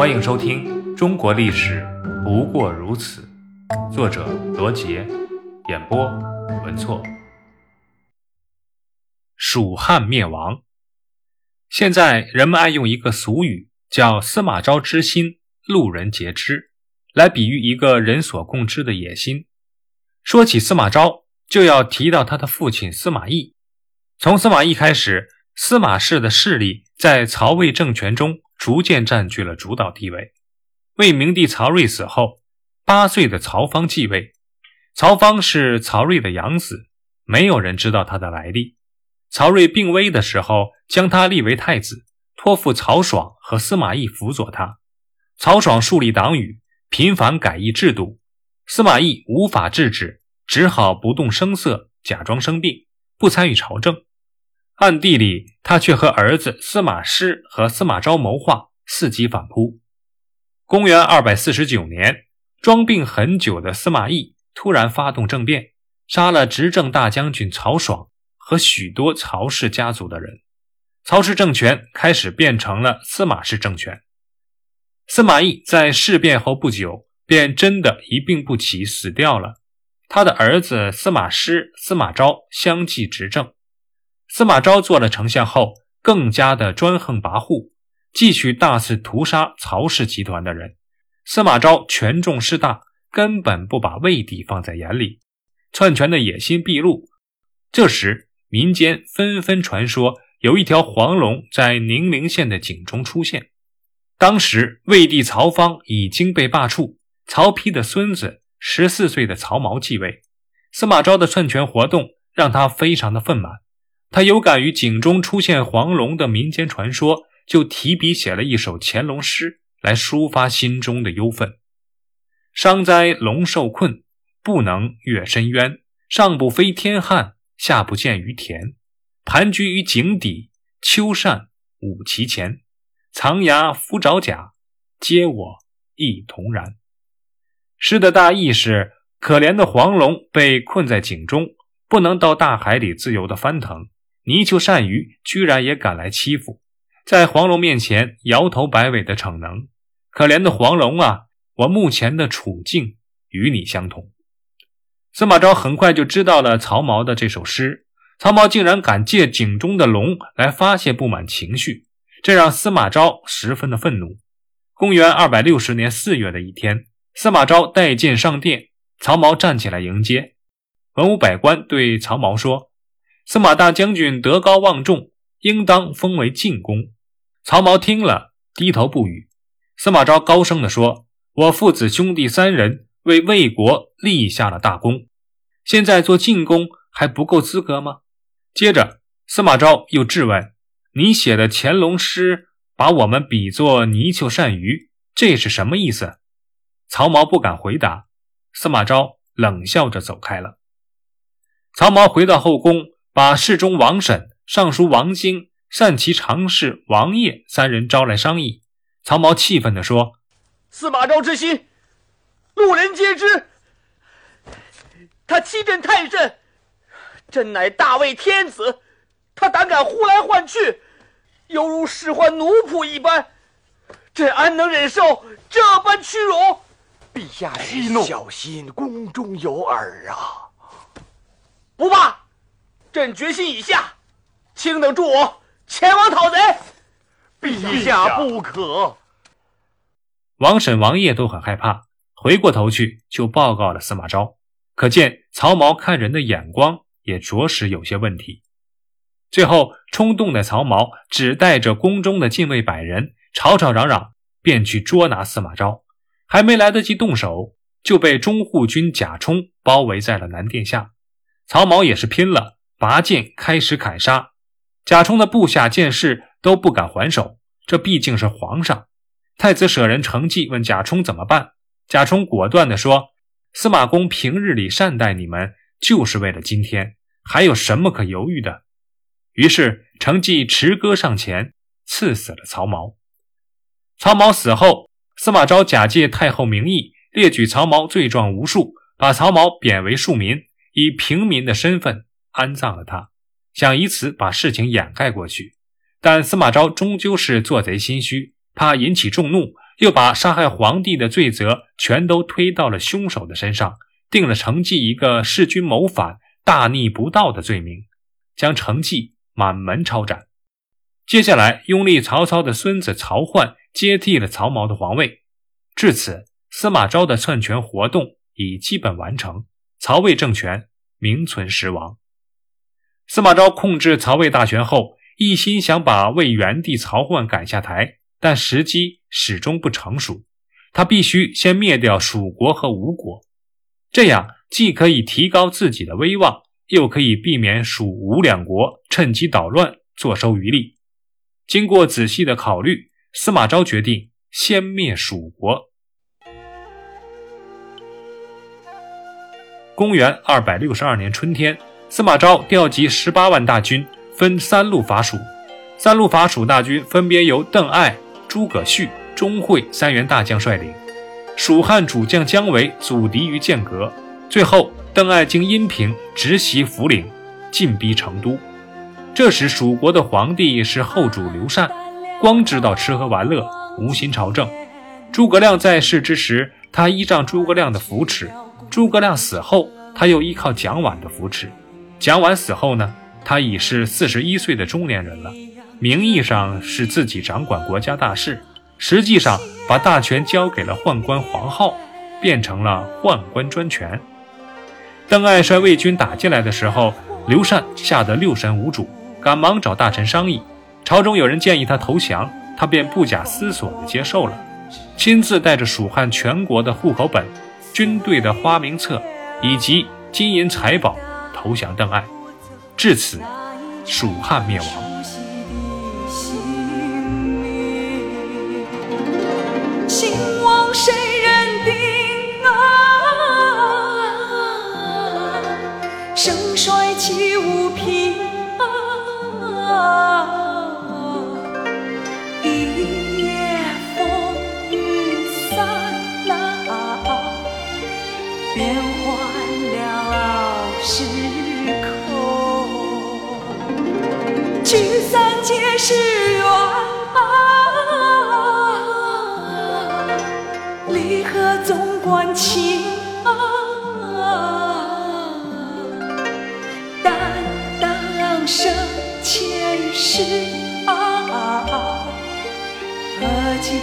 欢迎收听《中国历史不过如此》，作者罗杰，演播文措。蜀汉灭亡，现在人们爱用一个俗语叫“司马昭之心，路人皆知”，来比喻一个人所共知的野心。说起司马昭，就要提到他的父亲司马懿。从司马懿开始，司马氏的势力在曹魏政权中。逐渐占据了主导地位。魏明帝曹睿死后，八岁的曹芳继位。曹芳是曹睿的养子，没有人知道他的来历。曹睿病危的时候，将他立为太子，托付曹爽和司马懿辅佐他。曹爽树立党羽，频繁改易制度，司马懿无法制止，只好不动声色，假装生病，不参与朝政。暗地里，他却和儿子司马师和司马昭谋划，伺机反扑。公元二百四十九年，装病很久的司马懿突然发动政变，杀了执政大将军曹爽和许多曹氏家族的人。曹氏政权开始变成了司马氏政权。司马懿在事变后不久，便真的一病不起，死掉了。他的儿子司马师、司马昭相继执政。司马昭做了丞相后，更加的专横跋扈，继续大肆屠杀曹氏集团的人。司马昭权重势大，根本不把魏帝放在眼里，篡权的野心毕露。这时，民间纷纷传说有一条黄龙在宁陵县的井中出现。当时，魏帝曹芳已经被罢黜，曹丕的孙子十四岁的曹髦继位。司马昭的篡权活动让他非常的愤满。他有感于井中出现黄龙的民间传说，就提笔写了一首乾隆诗来抒发心中的忧愤：“伤哉龙受困，不能越深渊。上不飞天汉，下不见于田。盘踞于井底，秋扇舞其前。藏牙伏爪甲，皆我亦同然。”诗的大意是：可怜的黄龙被困在井中，不能到大海里自由的翻腾。泥鳅鳝鱼居然也敢来欺负，在黄龙面前摇头摆尾的逞能，可怜的黄龙啊！我目前的处境与你相同。司马昭很快就知道了曹髦的这首诗，曹髦竟然敢借井中的龙来发泄不满情绪，这让司马昭十分的愤怒。公元二百六十年四月的一天，司马昭带剑上殿，曹髦站起来迎接，文武百官对曹髦说。司马大将军德高望重，应当封为晋公。曹髦听了，低头不语。司马昭高声地说：“我父子兄弟三人为魏国立下了大功，现在做晋公还不够资格吗？”接着，司马昭又质问：“你写的乾隆诗，把我们比作泥鳅鳝鱼，这是什么意思？”曹髦不敢回答。司马昭冷笑着走开了。曹髦回到后宫。把侍中王审、尚书王经、善骑常侍王业三人招来商议。曹髦气愤地说：“司马昭之心，路人皆知。他欺朕太甚，朕乃大魏天子，他胆敢呼来唤去，犹如使唤奴仆一般，朕安能忍受这般屈辱？陛下息怒，小心宫中有耳啊！不怕。”朕决心已下，请等助我前往讨贼。陛下不可。王审、王爷都很害怕，回过头去就报告了司马昭。可见曹髦看人的眼光也着实有些问题。最后，冲动的曹髦只带着宫中的禁卫百人，吵吵嚷嚷，便去捉拿司马昭。还没来得及动手，就被中护军贾充包围在了南殿下。曹髦也是拼了。拔剑开始砍杀，贾充的部下见势都不敢还手。这毕竟是皇上。太子舍人成继问贾充怎么办，贾充果断地说：“司马公平日里善待你们，就是为了今天，还有什么可犹豫的？”于是承继持戈上前，刺死了曹髦。曹髦死后，司马昭假借太后名义，列举曹髦罪状无数，把曹髦贬为庶民，以平民的身份。安葬了他，想以此把事情掩盖过去，但司马昭终究是做贼心虚，怕引起众怒，又把杀害皇帝的罪责全都推到了凶手的身上，定了程济一个弑君谋反、大逆不道的罪名，将程济满门抄斩。接下来，拥立曹操的孙子曹奂接替了曹髦的皇位。至此，司马昭的篡权活动已基本完成，曹魏政权名存实亡。司马昭控制曹魏大权后，一心想把魏元帝曹奂赶下台。但时机始终不成熟，他必须先灭掉蜀国和吴国，这样既可以提高自己的威望，又可以避免蜀吴两国趁机捣乱，坐收渔利。经过仔细的考虑，司马昭决定先灭蜀国。公元二百六十二年春天，司马昭调集十八万大军，分三路伐蜀。三路伐蜀大军分别由邓艾。诸葛绪、钟会三员大将率领，蜀汉主将姜维阻敌于剑阁，最后邓艾经阴平直袭涪陵，进逼成都。这时蜀国的皇帝是后主刘禅，光知道吃喝玩乐，无心朝政。诸葛亮在世之时，他依仗诸葛亮的扶持；诸葛亮死后，他又依靠蒋琬的扶持。蒋琬死后呢，他已是四十一岁的中年人了。名义上是自己掌管国家大事，实际上把大权交给了宦官黄皓，变成了宦官专权。邓艾率魏军打进来的时候，刘禅吓得六神无主，赶忙找大臣商议。朝中有人建议他投降，他便不假思索地接受了，亲自带着蜀汉全国的户口本、军队的花名册以及金银财宝投降邓艾。至此，蜀汉灭亡。兴亡谁人定啊？盛衰岂无凭啊？一夜风雨散了，变换了时空，聚散皆是缘。离合总关情啊，担当生前世啊，何计